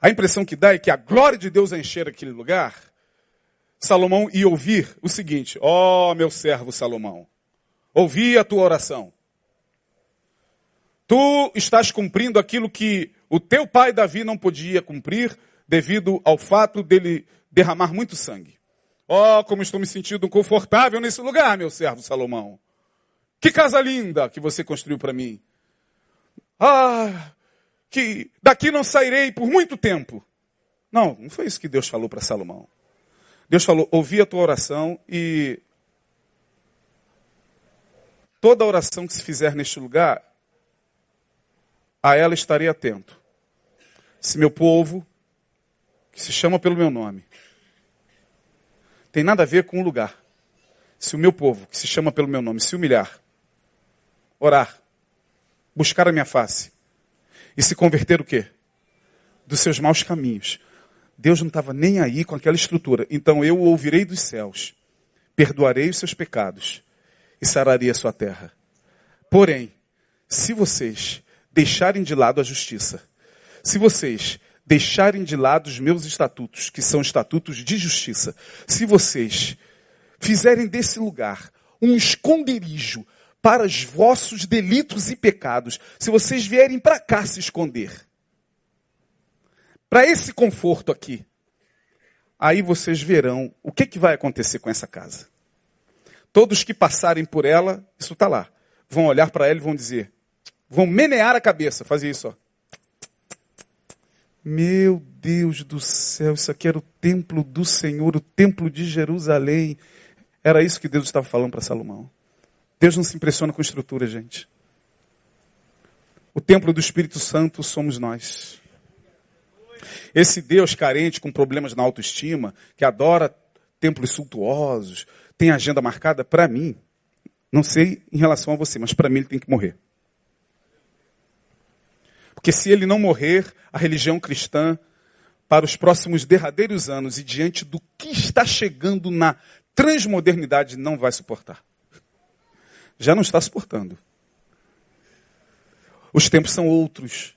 A impressão que dá é que a glória de Deus encher aquele lugar, Salomão ia ouvir o seguinte: Ó oh, meu servo Salomão, ouvi a tua oração. Tu estás cumprindo aquilo que o teu pai Davi não podia cumprir devido ao fato dele derramar muito sangue. Oh, como estou me sentindo confortável nesse lugar, meu servo Salomão. Que casa linda que você construiu para mim. Ah, que daqui não sairei por muito tempo. Não, não foi isso que Deus falou para Salomão. Deus falou: ouvi a tua oração e toda oração que se fizer neste lugar, a ela estarei atento. Se meu povo, que se chama pelo meu nome, tem nada a ver com o lugar. Se o meu povo, que se chama pelo meu nome, se humilhar, orar, buscar a minha face e se converter o quê? Dos seus maus caminhos. Deus não estava nem aí com aquela estrutura. Então eu o ouvirei dos céus, perdoarei os seus pecados e sararei a sua terra. Porém, se vocês deixarem de lado a justiça, se vocês deixarem de lado os meus estatutos, que são estatutos de justiça, se vocês fizerem desse lugar um esconderijo para os vossos delitos e pecados, se vocês vierem para cá se esconder, para esse conforto aqui, aí vocês verão o que, que vai acontecer com essa casa. Todos que passarem por ela, isso está lá, vão olhar para ela e vão dizer: Vão menear a cabeça, fazer isso, ó. Meu Deus do céu, isso aqui era o templo do Senhor, o templo de Jerusalém. Era isso que Deus estava falando para Salomão. Deus não se impressiona com estrutura, gente. O templo do Espírito Santo somos nós. Esse Deus carente com problemas na autoestima, que adora templos suntuosos, tem agenda marcada, para mim, não sei em relação a você, mas para mim ele tem que morrer. Porque se ele não morrer, a religião cristã, para os próximos derradeiros anos e diante do que está chegando na transmodernidade, não vai suportar. Já não está suportando. Os tempos são outros.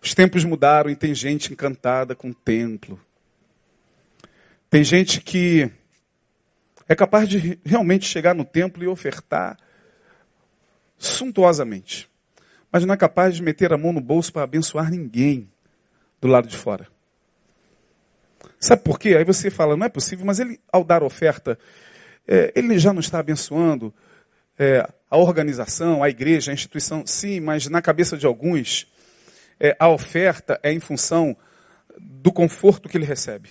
Os tempos mudaram e tem gente encantada com o templo. Tem gente que é capaz de realmente chegar no templo e ofertar suntuosamente mas não é capaz de meter a mão no bolso para abençoar ninguém do lado de fora. Sabe por quê? Aí você fala, não é possível, mas ele, ao dar oferta, é, ele já não está abençoando é, a organização, a igreja, a instituição. Sim, mas na cabeça de alguns, é, a oferta é em função do conforto que ele recebe.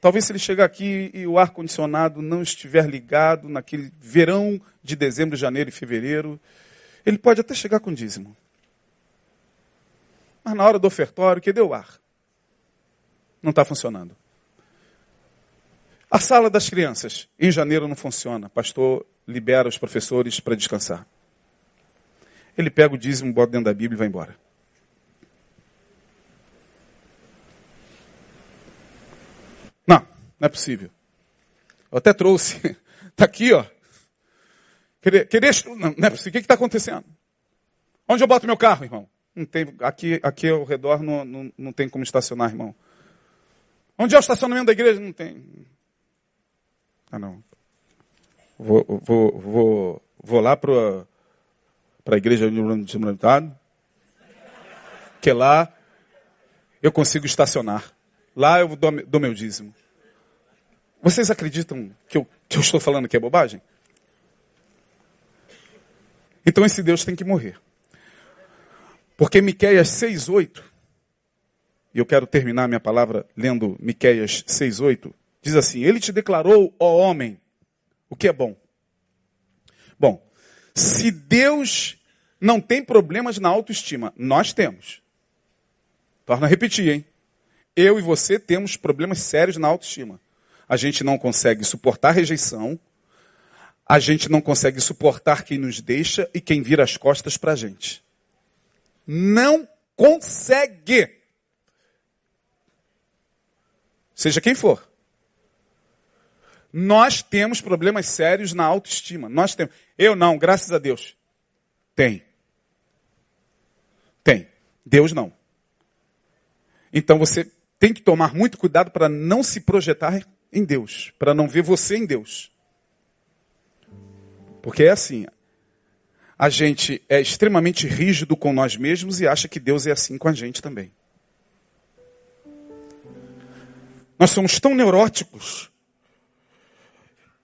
Talvez se ele chegar aqui e o ar-condicionado não estiver ligado naquele verão de dezembro, janeiro e fevereiro, ele pode até chegar com dízimo. Mas na hora do ofertório, que deu ar? Não está funcionando. A sala das crianças, em janeiro não funciona. Pastor libera os professores para descansar. Ele pega o dízimo, bota dentro da Bíblia e vai embora. Não, não é possível. Eu até trouxe. Está <laughs> aqui, ó. Querer, querer, não, não é possível. O que está acontecendo? Onde eu boto meu carro, irmão? Não tem, aqui, aqui ao redor não, não, não tem como estacionar, irmão. Onde é o estacionamento da igreja? Não tem. Ah, não. Vou, vou, vou, vou lá para a igreja de que lá eu consigo estacionar. Lá eu dou, dou meu dízimo. Vocês acreditam que eu, que eu estou falando que é bobagem? Então esse Deus tem que morrer. Porque Miqueias 6:8, e eu quero terminar minha palavra lendo Miqueias 6:8, diz assim: Ele te declarou, ó homem, O que é bom? Bom, se Deus não tem problemas na autoestima, nós temos. Torna a repetir, hein? Eu e você temos problemas sérios na autoestima. A gente não consegue suportar rejeição, a gente não consegue suportar quem nos deixa e quem vira as costas para a gente. Não consegue. Seja quem for. Nós temos problemas sérios na autoestima. Nós temos. Eu não, graças a Deus. Tem. Tem. Deus não. Então você tem que tomar muito cuidado para não se projetar em Deus, para não ver você em Deus. Porque é assim, a gente é extremamente rígido com nós mesmos e acha que Deus é assim com a gente também. Nós somos tão neuróticos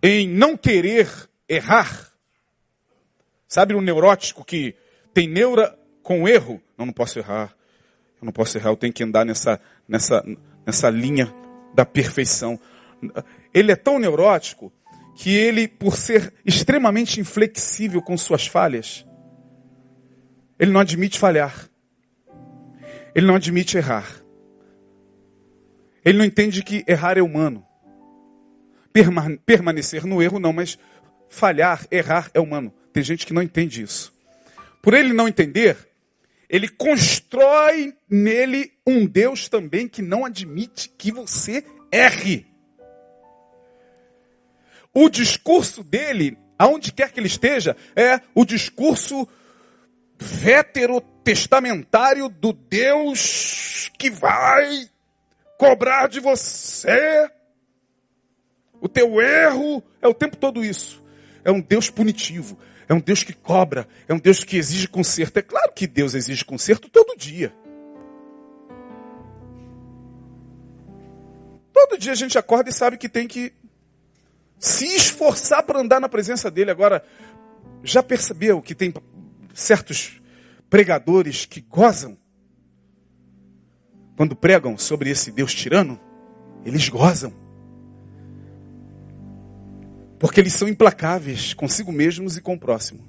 em não querer errar. Sabe um neurótico que tem neura com erro? Não, não posso errar. Eu não posso errar, eu tenho que andar nessa, nessa, nessa linha da perfeição. Ele é tão neurótico que ele, por ser extremamente inflexível com suas falhas, ele não admite falhar. Ele não admite errar. Ele não entende que errar é humano. Permanecer no erro não, mas falhar, errar é humano. Tem gente que não entende isso. Por ele não entender, ele constrói nele um Deus também que não admite que você erre. O discurso dele, aonde quer que ele esteja, é o discurso veterotestamentário do Deus que vai cobrar de você. O teu erro é o tempo todo isso. É um Deus punitivo. É um Deus que cobra. É um Deus que exige conserto. É claro que Deus exige conserto todo dia. Todo dia a gente acorda e sabe que tem que se esforçar para andar na presença dele. Agora, já percebeu que tem certos pregadores que gozam quando pregam sobre esse Deus tirano, eles gozam. Porque eles são implacáveis consigo mesmos e com o próximo.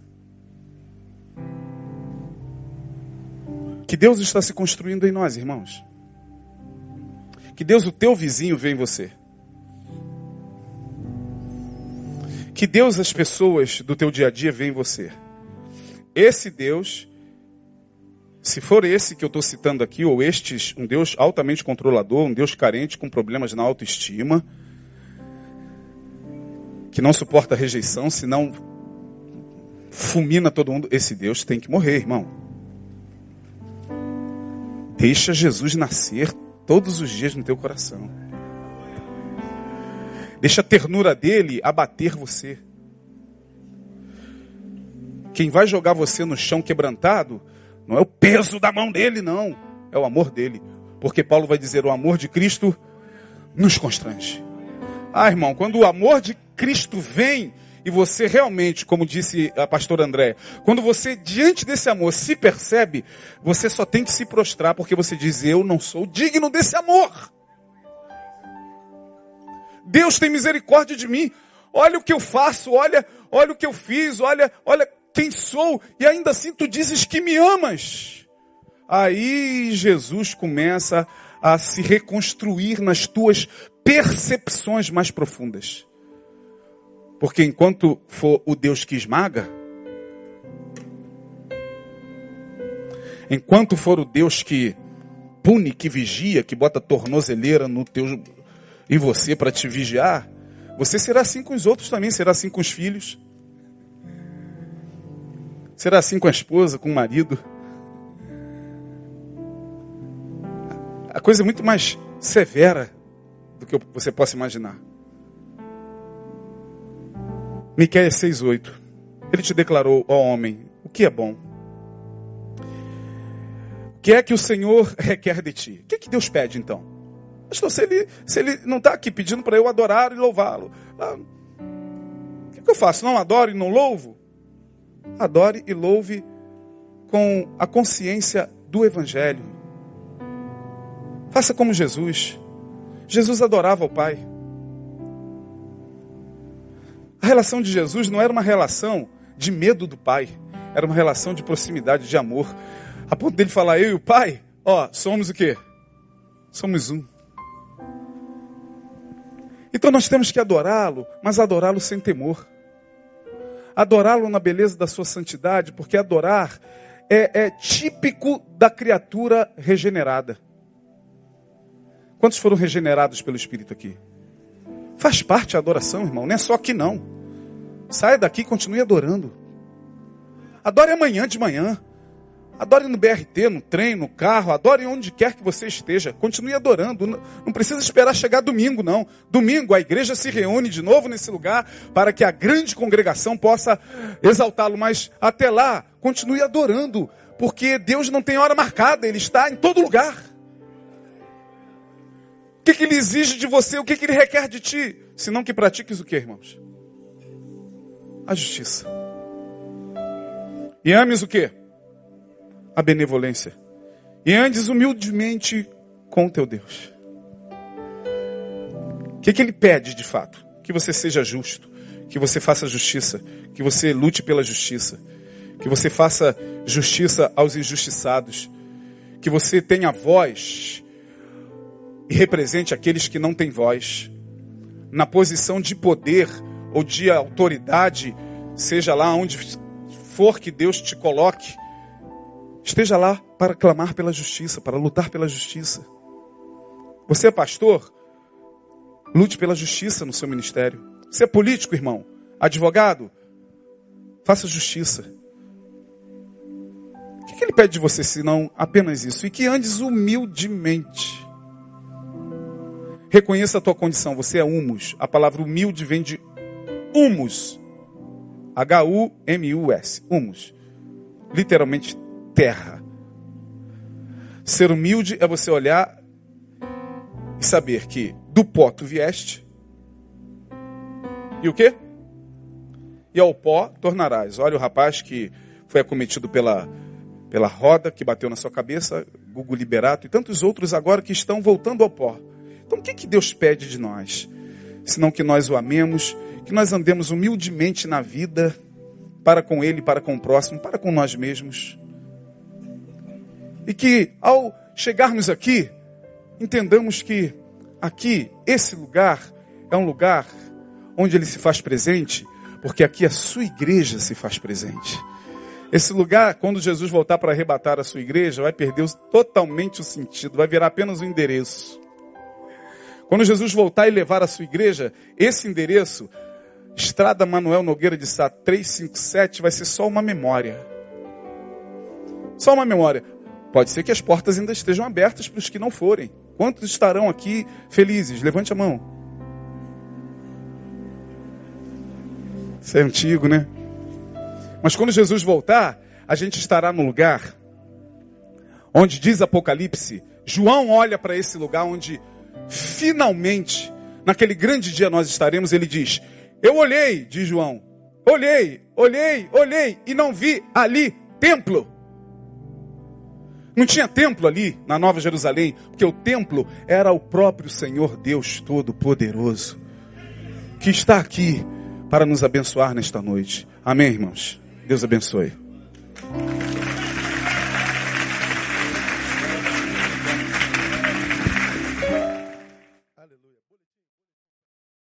Que Deus está se construindo em nós, irmãos. Que Deus, o teu vizinho, vê em você. Que Deus, as pessoas do teu dia a dia, vê em você. Esse Deus se for esse que eu estou citando aqui, ou estes, um Deus altamente controlador, um Deus carente com problemas na autoestima, que não suporta rejeição, senão fulmina todo mundo, esse Deus tem que morrer, irmão. Deixa Jesus nascer todos os dias no teu coração. Deixa a ternura dele abater você. Quem vai jogar você no chão quebrantado não é o peso da mão dele, não. É o amor dele. Porque Paulo vai dizer: o amor de Cristo nos constrange. Ah, irmão, quando o amor de Cristo vem e você realmente, como disse a pastora André, quando você diante desse amor se percebe, você só tem que se prostrar porque você diz: eu não sou digno desse amor. Deus tem misericórdia de mim. Olha o que eu faço, olha, olha o que eu fiz, olha, olha quem sou, e ainda assim tu dizes que me amas. Aí Jesus começa a se reconstruir nas tuas percepções mais profundas. Porque enquanto for o Deus que esmaga, enquanto for o Deus que pune, que vigia, que bota tornozeleira no teu em você para te vigiar, você será assim com os outros também, será assim com os filhos. Será assim com a esposa, com o marido? A coisa é muito mais severa do que você possa imaginar. Miqueias 6,8. Ele te declarou, ó homem, o que é bom? O que é que o Senhor requer de ti? O que, é que Deus pede então? Pastor, se ele, se ele não está aqui pedindo para eu adorar e louvá-lo, ah, o que, é que eu faço? Não adoro e não louvo? adore e louve com a consciência do Evangelho. Faça como Jesus. Jesus adorava o Pai. A relação de Jesus não era uma relação de medo do Pai, era uma relação de proximidade, de amor. A ponto dele falar, eu e o Pai, ó, somos o quê? Somos um. Então nós temos que adorá-lo, mas adorá-lo sem temor. Adorá-lo na beleza da sua santidade, porque adorar é, é típico da criatura regenerada. Quantos foram regenerados pelo Espírito aqui? Faz parte a adoração, irmão, não é só aqui não. Saia daqui e continue adorando. Adore amanhã de manhã. Adore no BRT, no trem, no carro, adore onde quer que você esteja. Continue adorando. Não precisa esperar chegar domingo, não. Domingo a igreja se reúne de novo nesse lugar para que a grande congregação possa exaltá-lo. Mas até lá, continue adorando. Porque Deus não tem hora marcada, Ele está em todo lugar. O que, que Ele exige de você? O que, que Ele requer de ti? Senão que pratiques o que, irmãos? A justiça. E ames o que? A benevolência. E andes humildemente com teu Deus. O que, que ele pede de fato? Que você seja justo, que você faça justiça, que você lute pela justiça, que você faça justiça aos injustiçados, que você tenha voz e represente aqueles que não têm voz. Na posição de poder ou de autoridade, seja lá onde for que Deus te coloque, Esteja lá para clamar pela justiça, para lutar pela justiça. Você é pastor? Lute pela justiça no seu ministério. Você é político, irmão? Advogado? Faça justiça. O que ele pede de você senão apenas isso? E que andes humildemente. Reconheça a tua condição. Você é humus. A palavra humilde vem de humus. H-U-M-U-S. Humus. Literalmente terra. Ser humilde é você olhar e saber que do pó tu vieste. E o quê? E ao pó tornarás. Olha o rapaz que foi acometido pela, pela roda que bateu na sua cabeça, Gugu Liberato e tantos outros agora que estão voltando ao pó. Então o que, que Deus pede de nós? Senão que nós o amemos, que nós andemos humildemente na vida, para com Ele, para com o próximo, para com nós mesmos. E que ao chegarmos aqui, entendamos que aqui, esse lugar, é um lugar onde ele se faz presente, porque aqui a sua igreja se faz presente. Esse lugar, quando Jesus voltar para arrebatar a sua igreja, vai perder totalmente o sentido, vai virar apenas um endereço. Quando Jesus voltar e levar a sua igreja, esse endereço, Estrada Manuel Nogueira de Sá 357, vai ser só uma memória. Só uma memória. Pode ser que as portas ainda estejam abertas para os que não forem. Quantos estarão aqui felizes? Levante a mão. Isso é antigo, né? Mas quando Jesus voltar, a gente estará no lugar onde diz Apocalipse, João olha para esse lugar onde finalmente, naquele grande dia nós estaremos, ele diz: Eu olhei, diz João, olhei, olhei, olhei e não vi ali templo. Não tinha templo ali na Nova Jerusalém, porque o templo era o próprio Senhor Deus Todo-Poderoso, que está aqui para nos abençoar nesta noite. Amém, irmãos? Deus abençoe.